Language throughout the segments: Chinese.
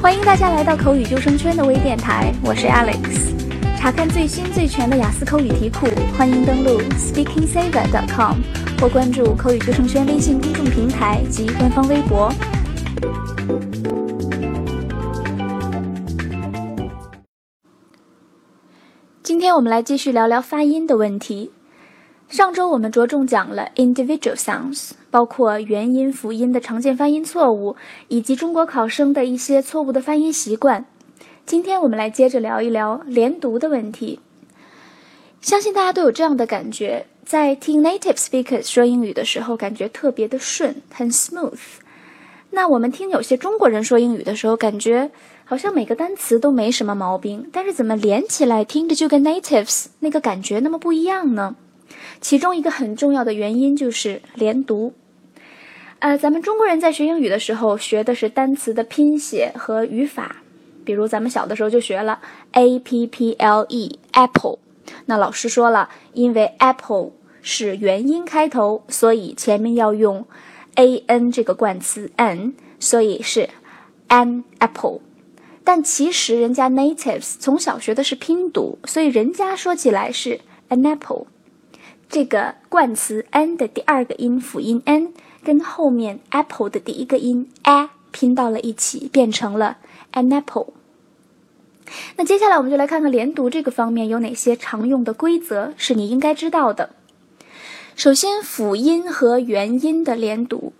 欢迎大家来到口语救生圈的微电台，我是 Alex。查看最新最全的雅思口语题库，欢迎登录 SpeakingSaver.com 或关注口语救生圈微信公众平台及官方微博。今天我们来继续聊聊发音的问题。上周我们着重讲了 individual sounds，包括元音、辅音的常见发音错误，以及中国考生的一些错误的发音习惯。今天我们来接着聊一聊连读的问题。相信大家都有这样的感觉，在听 native speakers 说英语的时候，感觉特别的顺，很 smooth。那我们听有些中国人说英语的时候，感觉好像每个单词都没什么毛病，但是怎么连起来听着就跟 natives 那个感觉那么不一样呢？其中一个很重要的原因就是连读。呃，咱们中国人在学英语的时候，学的是单词的拼写和语法。比如咱们小的时候就学了 a p p l e apple，那老师说了，因为 apple 是元音开头，所以前面要用 a n 这个冠词 n，所以是 an apple。但其实人家 natives 从小学的是拼读，所以人家说起来是 an apple。这个冠词 n 的第二个音辅音 n 跟后面 apple 的第一个音 a 拼到了一起，变成了 an apple。那接下来我们就来看看连读这个方面有哪些常用的规则是你应该知道的。首先，辅音和元音的连读，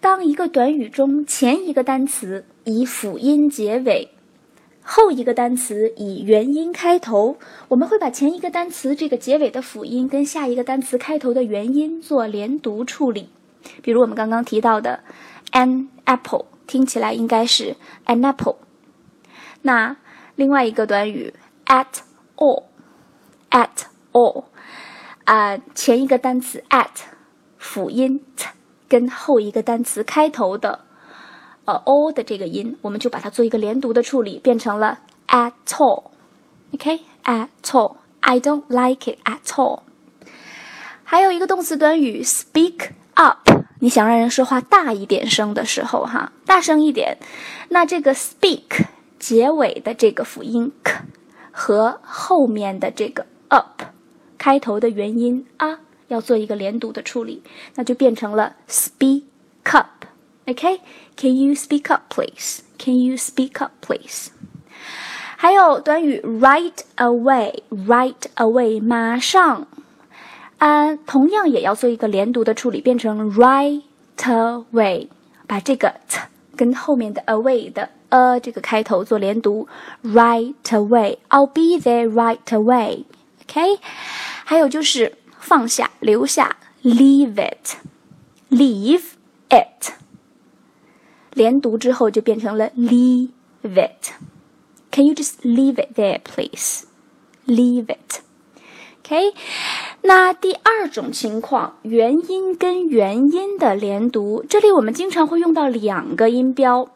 当一个短语中前一个单词以辅音结尾。后一个单词以元音开头，我们会把前一个单词这个结尾的辅音跟下一个单词开头的元音做连读处理。比如我们刚刚提到的 an apple，听起来应该是 an apple。那另外一个短语 at all，at all，啊，前一个单词 at 辅音 t 跟后一个单词开头的。呃，all 的这个音，我们就把它做一个连读的处理，变成了 at all。OK，at all。I don't like it at all。还有一个动词短语 speak up，你想让人说话大一点声的时候，哈，大声一点。那这个 speak 结尾的这个辅音 k 和后面的这个 up 开头的元音啊，要做一个连读的处理，那就变成了 speak up。OK。Can you speak up, please? Can you speak up, please? 还有短语 right away, right away，马上，啊，同样也要做一个连读的处理，变成 right away，把这个 t 跟后面的 away 的 a 这个开头做连读，right away. I'll be there right away. OK，还有就是放下，留下，leave it, leave it。 连读之后就变成了 leave it。Can you just leave it there, please? Leave it. OK，那第二种情况，元音跟元音的连读，这里我们经常会用到两个音标。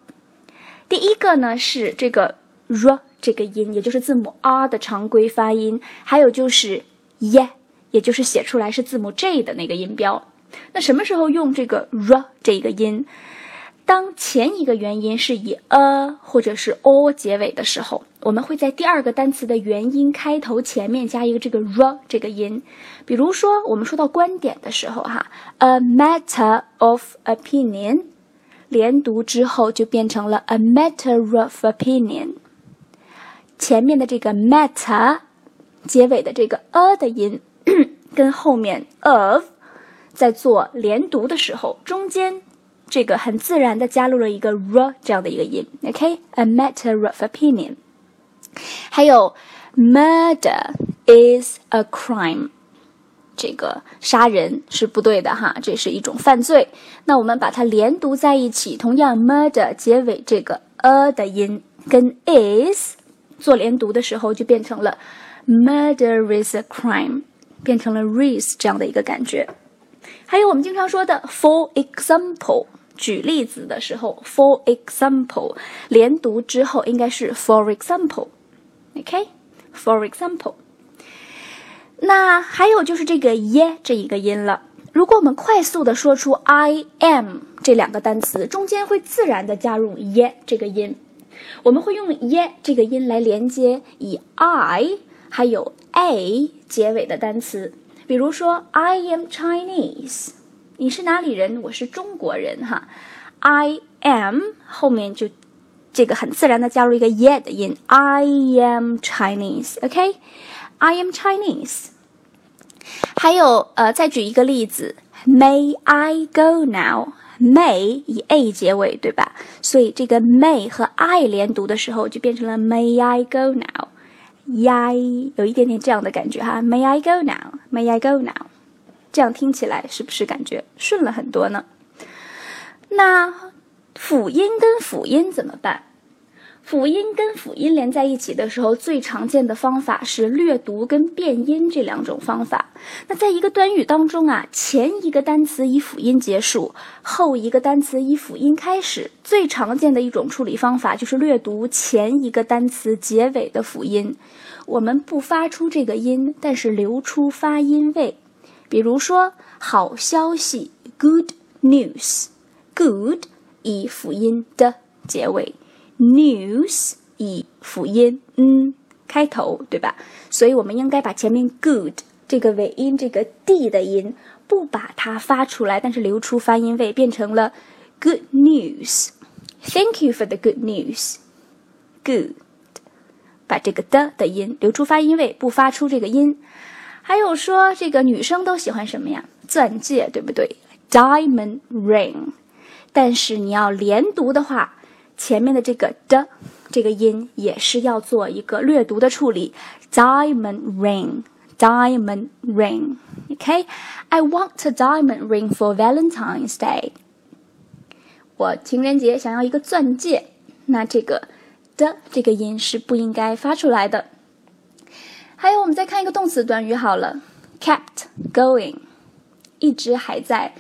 第一个呢是这个 r 这个音，也就是字母 r 的常规发音，还有就是 y，也就是写出来是字母 j 的那个音标。那什么时候用这个 r 这个音？当前一个元音是以 a 或者是 o 结尾的时候，我们会在第二个单词的元音开头前面加一个这个 r 这个音。比如说，我们说到观点的时候，哈，a matter of opinion，连读之后就变成了 a matter of opinion。前面的这个 matter 结尾的这个 a 的音，跟后面 of 在做连读的时候，中间。这个很自然的加入了一个 r 这样的一个音，OK，a matter of opinion。还有 murder is a crime，这个杀人是不对的哈，这是一种犯罪。那我们把它连读在一起，同样 murder 结尾这个 a 的音跟 is 做连读的时候，就变成了 murder is a crime，变成了 raise 这样的一个感觉。还有我们经常说的 for example。举例子的时候，for example，连读之后应该是 for example，OK，for example。那还有就是这个耶这一个音了。如果我们快速的说出 I am 这两个单词，中间会自然的加入耶这个音。我们会用耶这个音来连接以 i 还有 a 结尾的单词，比如说 I am Chinese，你是哪里人？我是中国人哈。I am 后面就这个很自然的加入一个 yet 的音，I am Chinese，OK？I am Chinese。还有呃，再举一个例子，May I go now？May 以 a 结尾，对吧？所以这个 May 和 I 连读的时候，就变成了 May I go now？Yi 有一点点这样的感觉哈，May I go now？May I go now？这样听起来是不是感觉顺了很多呢？那辅音跟辅音怎么办？辅音跟辅音连在一起的时候，最常见的方法是略读跟变音这两种方法。那在一个短语当中啊，前一个单词以辅音结束，后一个单词以辅音开始。最常见的一种处理方法就是略读前一个单词结尾的辅音，我们不发出这个音，但是留出发音位。比如说，好消息，good news，good 以辅音的结尾。News 以辅音嗯开头，对吧？所以我们应该把前面 good 这个尾音这个 d 的音不把它发出来，但是留出发音位，变成了 good news。Thank you for the good news。Good，把这个的的音留出发音位，不发出这个音。还有说这个女生都喜欢什么呀？钻戒，对不对？Diamond ring。但是你要连读的话。前面的这个的这个音也是要做一个略读的处理，diamond ring，diamond ring。OK，I want a diamond ring for Valentine's Day。我情人节想要一个钻戒，那这个的这个音是不应该发出来的。还有，我们再看一个动词短语好了，kept going，一直还在。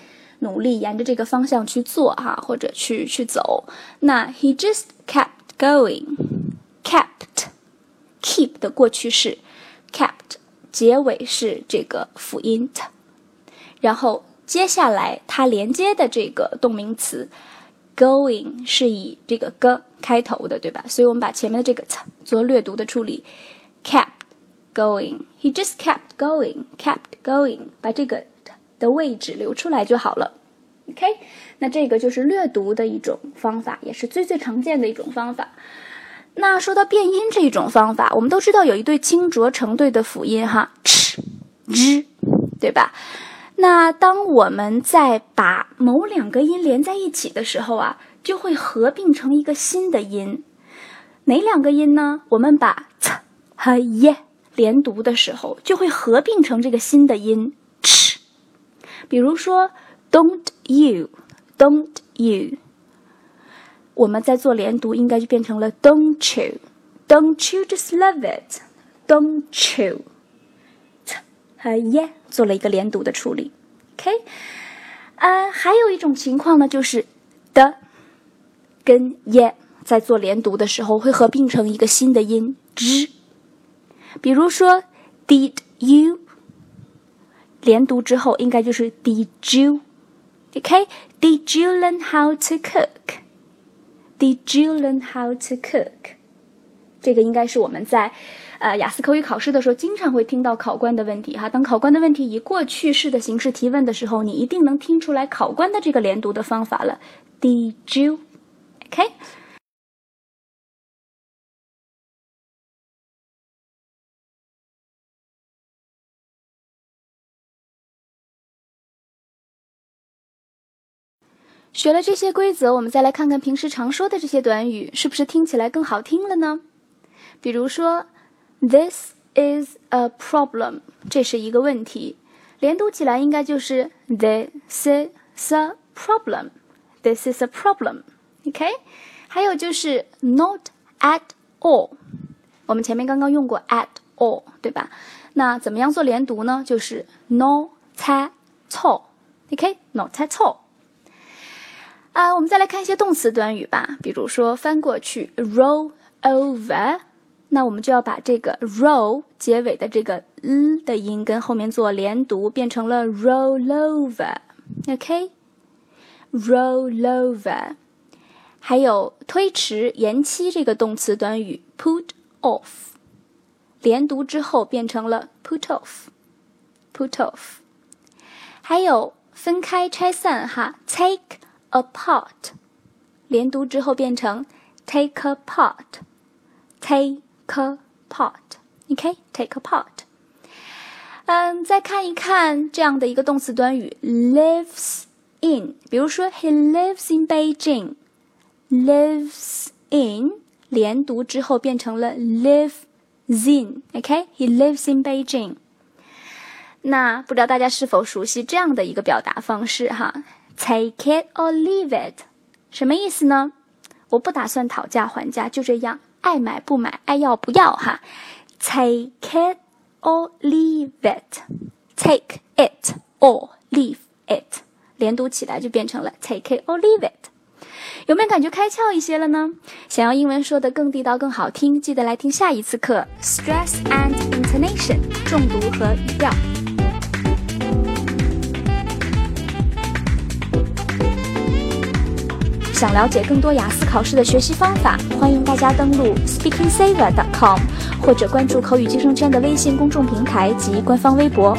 努力沿着这个方向去做哈，或者去去走。那 he just kept going，kept keep 的过去式，kept 结尾是这个辅音 t，然后接下来它连接的这个动名词 going 是以这个 g 开头的，对吧？所以我们把前面的这个 t 做略读的处理，kept going，he just kept going，kept going，把这个。的位置留出来就好了，OK，那这个就是略读的一种方法，也是最最常见的一种方法。那说到变音这一种方法，我们都知道有一对清浊成对的辅音哈，ch、z，对吧？那当我们在把某两个音连在一起的时候啊，就会合并成一个新的音。哪两个音呢？我们把 c 和 y 连读的时候，就会合并成这个新的音。比如说，Don't you，Don't you，我们在做连读，应该就变成了 Don't you，Don't you just love it，Don't you，和 ye 做了一个连读的处理。OK，呃，还有一种情况呢，就是的跟 ye 在做连读的时候会合并成一个新的音 zh。比如说，Did you？连读之后应该就是 Did you？OK？Did you learn how to cook？Did you learn how to cook？这个应该是我们在呃雅思口语考试的时候经常会听到考官的问题哈。当考官的问题以过去式的形式提问的时候，你一定能听出来考官的这个连读的方法了。Did you？OK？学了这些规则，我们再来看看平时常说的这些短语，是不是听起来更好听了呢？比如说，This is a problem，这是一个问题，连读起来应该就是 This is a problem，This is a problem，OK？还有就是 Not at all，我们前面刚刚用过 at all，对吧？那怎么样做连读呢？就是 Not at all，OK？Not at all。啊，我们再来看一些动词短语吧。比如说翻过去，roll over，那我们就要把这个 roll 结尾的这个 l 的音跟后面做连读，变成了 roll over。OK，roll over。还有推迟、延期这个动词短语 put off，连读之后变成了 put off，put off。还有分开、拆散哈，take apart，连读之后变成 take apart，take apart，OK，take apart。嗯，再看一看这样的一个动词短语 lives in，比如说 he lives in Beijing。lives in 连读之后变成了 live in，OK？He lives in Beijing。那不知道大家是否熟悉这样的一个表达方式哈 ？Take it or leave it，什么意思呢？我不打算讨价还价，就这样，爱买不买，爱要不要哈？Take it or leave it，take it or leave it，连读起来就变成了 take it or leave it。有没有感觉开窍一些了呢？想要英文说得更地道、更好听，记得来听下一次课：Stress and Intonation，重读和语调。想了解更多雅思考试的学习方法，欢迎大家登录 SpeakingSaver.com，或者关注口语计生圈的微信公众平台及官方微博。